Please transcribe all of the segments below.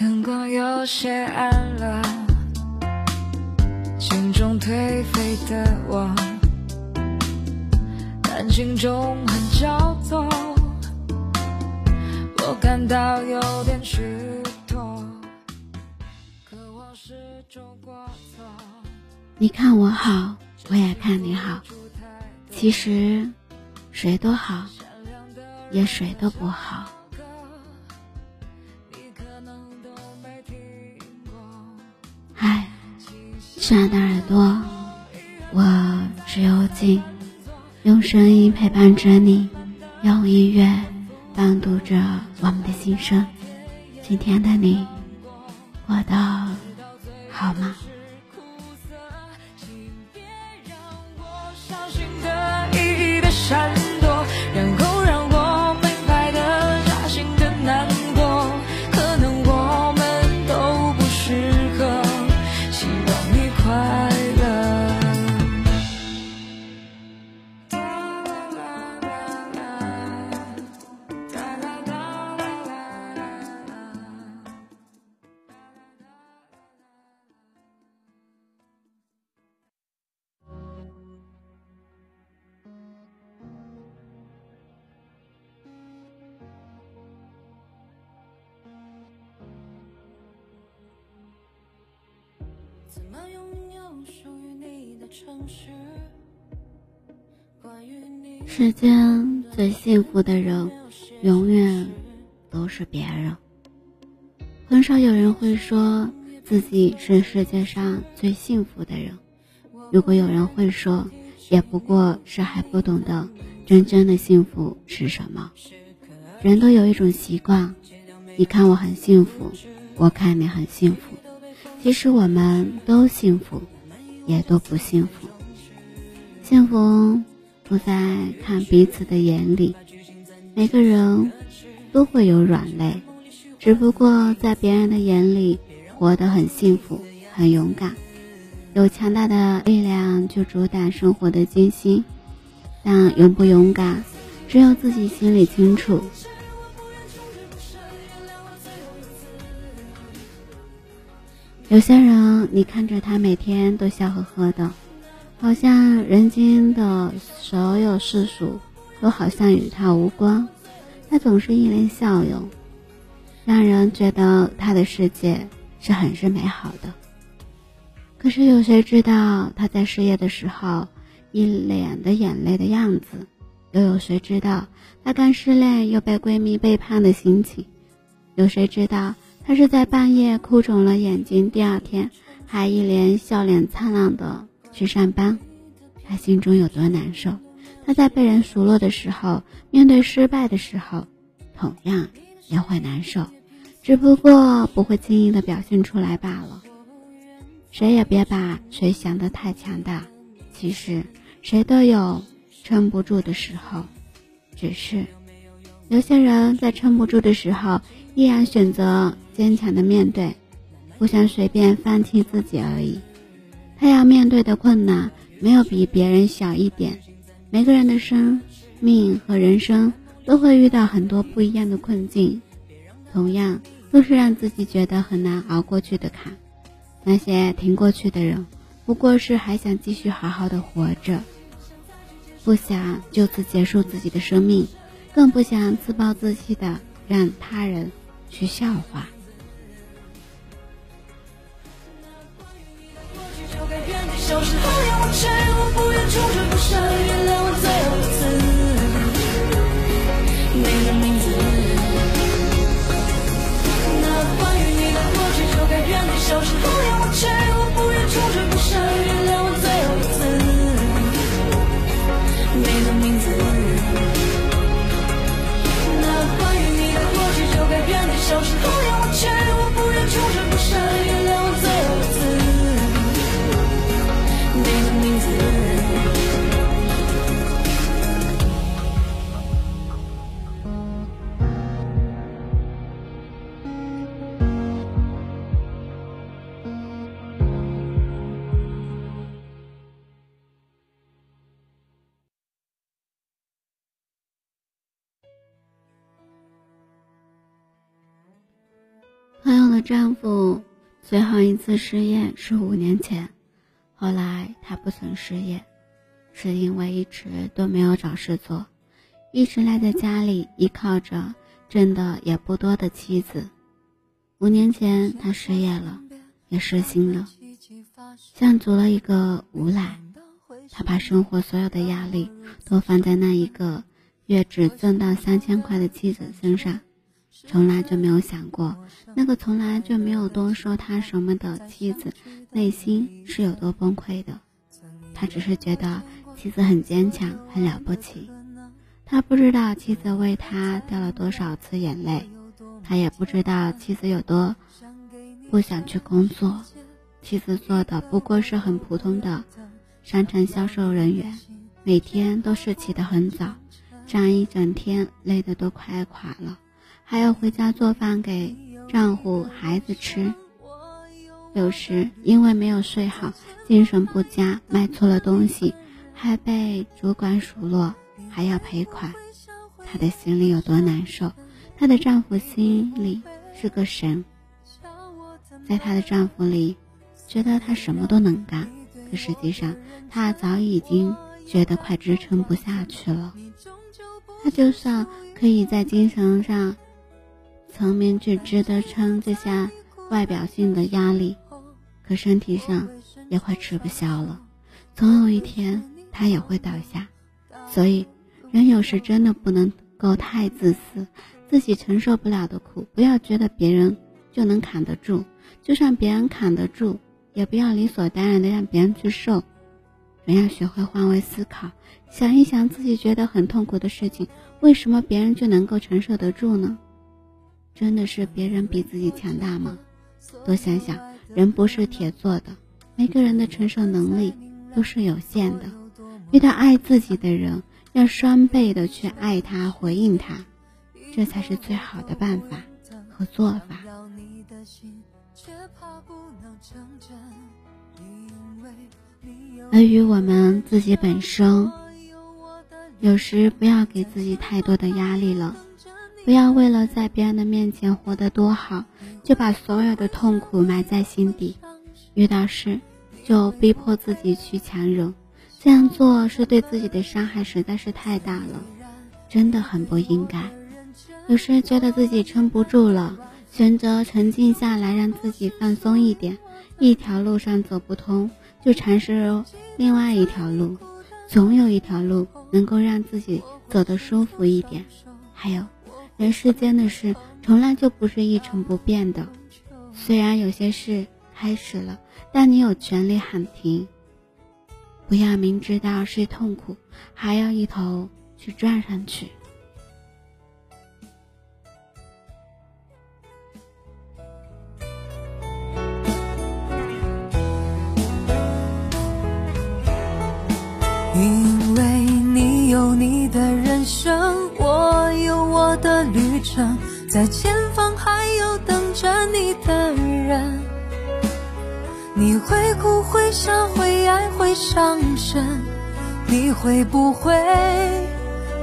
灯光有些暗了，心中颓废的我，感情中很焦躁，我感到有点虚脱，可我始终过错。你看我好，我也看你好，其实谁都好，也谁都不好。亲爱的耳朵，我是幽静，用声音陪伴着你，用音乐伴读着我们的心声。今天的你过得好吗？怎么拥有属于你的城市？关于世间最幸福的人，永远都是别人。很少有人会说自己是世界上最幸福的人。如果有人会说，也不过是还不懂得真正的幸福是什么。人都有一种习惯，你看我很幸福，我看你很幸福。其实我们都幸福，也都不幸福。幸福不在看彼此的眼里，每个人都会有软肋，只不过在别人的眼里活得很幸福、很勇敢，有强大的力量去主宰生活的艰辛。但勇不勇敢，只有自己心里清楚。有些人，你看着他每天都笑呵呵的，好像人间的所有世俗都好像与他无关。他总是一脸笑容，让人觉得他的世界是很是美好的。可是有谁知道他在失业的时候一脸的眼泪的样子？又有谁知道他刚失恋又被闺蜜背叛的心情？有谁知道？他是在半夜哭肿了眼睛，第二天还一脸笑脸灿烂的去上班，他心中有多难受？他在被人数落的时候，面对失败的时候，同样也会难受，只不过不会轻易的表现出来罢了。谁也别把谁想得太强大，其实谁都有撑不住的时候，只是有些人在撑不住的时候，依然选择。坚强的面对，不想随便放弃自己而已。他要面对的困难没有比别人小一点。每个人的生命和人生都会遇到很多不一样的困境，同样都是让自己觉得很难熬过去的坎。那些挺过去的人，不过是还想继续好好的活着，不想就此结束自己的生命，更不想自暴自弃的让他人去笑话。丈夫最后一次失业是五年前，后来她不曾失业，是因为一直都没有找事做，一直赖在家里依靠着挣的也不多的妻子。五年前她失业了，也失心了，像足了一个无赖。他把生活所有的压力都放在那一个月只挣到三千块的妻子身上。从来就没有想过，那个从来就没有多说他什么的妻子，内心是有多崩溃的。他只是觉得妻子很坚强，很了不起。他不知道妻子为他掉了多少次眼泪，他也不知道妻子有多不想去工作。妻子做的不过是很普通的商城销售人员，每天都是起得很早，这样一整天累得都快垮了。还要回家做饭给丈夫、孩子吃，有时因为没有睡好，精神不佳，卖错了东西，还被主管数落，还要赔款，她的心里有多难受？她的丈夫心里是个神，在她的丈夫里，觉得她什么都能干，可实际上她早已经觉得快支撑不下去了。她就算可以在精神上。层面去值得撑这下外表性的压力，可身体上也快吃不消了。总有一天他也会倒下。所以，人有时真的不能够太自私，自己承受不了的苦，不要觉得别人就能扛得住。就算别人扛得住，也不要理所当然的让别人去受。人要学会换位思考，想一想自己觉得很痛苦的事情，为什么别人就能够承受得住呢？真的是别人比自己强大吗？多想想，人不是铁做的，每个人的承受能力都是有限的。遇到爱自己的人，要双倍的去爱他，回应他，这才是最好的办法和做法。而与我们自己本身，有时不要给自己太多的压力了。不要为了在别人的面前活得多好，就把所有的痛苦埋在心底。遇到事就逼迫自己去强忍，这样做是对自己的伤害实在是太大了，真的很不应该。有时觉得自己撑不住了，选择沉静下来，让自己放松一点。一条路上走不通，就尝试另外一条路，总有一条路能够让自己走得舒服一点。还有。人世间的事从来就不是一成不变的，虽然有些事开始了，但你有权利喊停。不要明知道是痛苦，还要一头去撞上去。在前方还有等着你的人。你会哭会笑会爱会伤神，你会不会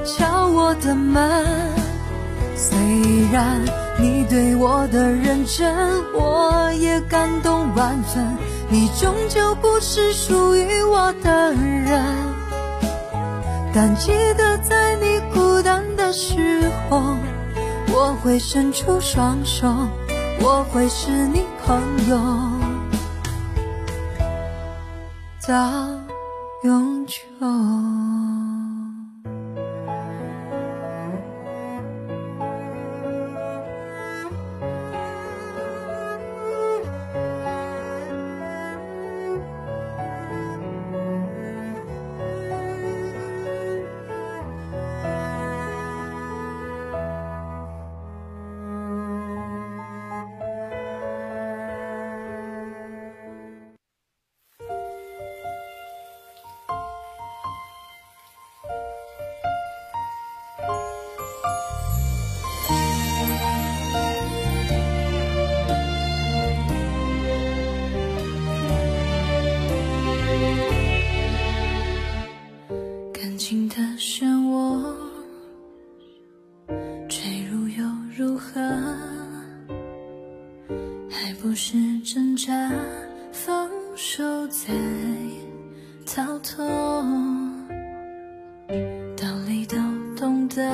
敲我的门？虽然你对我的认真，我也感动万分。你终究不是属于我的人。但记得在你孤单的时候，我会伸出双手，我会是你朋友到永久。放手再逃脱，道理都懂得，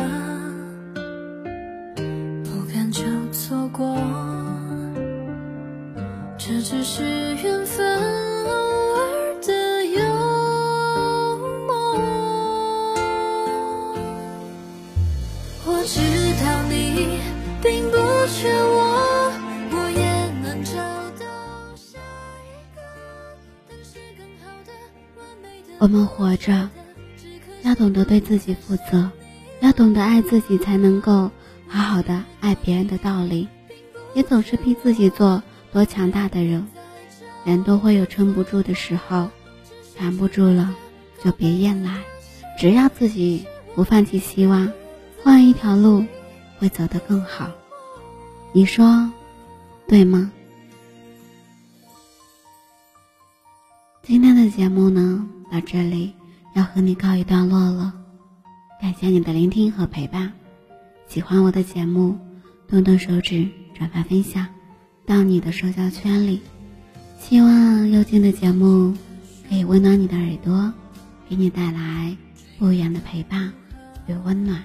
我们活着，要懂得对自己负责，要懂得爱自己，才能够好好的爱别人的道理。别总是逼自己做多强大的人，人都会有撑不住的时候，扛不住了就别硬来，只要自己不放弃希望，换一条路会走得更好。你说对吗？今天的节目呢？到这里要和你告一段落了，感谢你的聆听和陪伴。喜欢我的节目，动动手指转发分享到你的社交圈里。希望幽静的节目可以温暖你的耳朵，给你带来不一样的陪伴与温暖。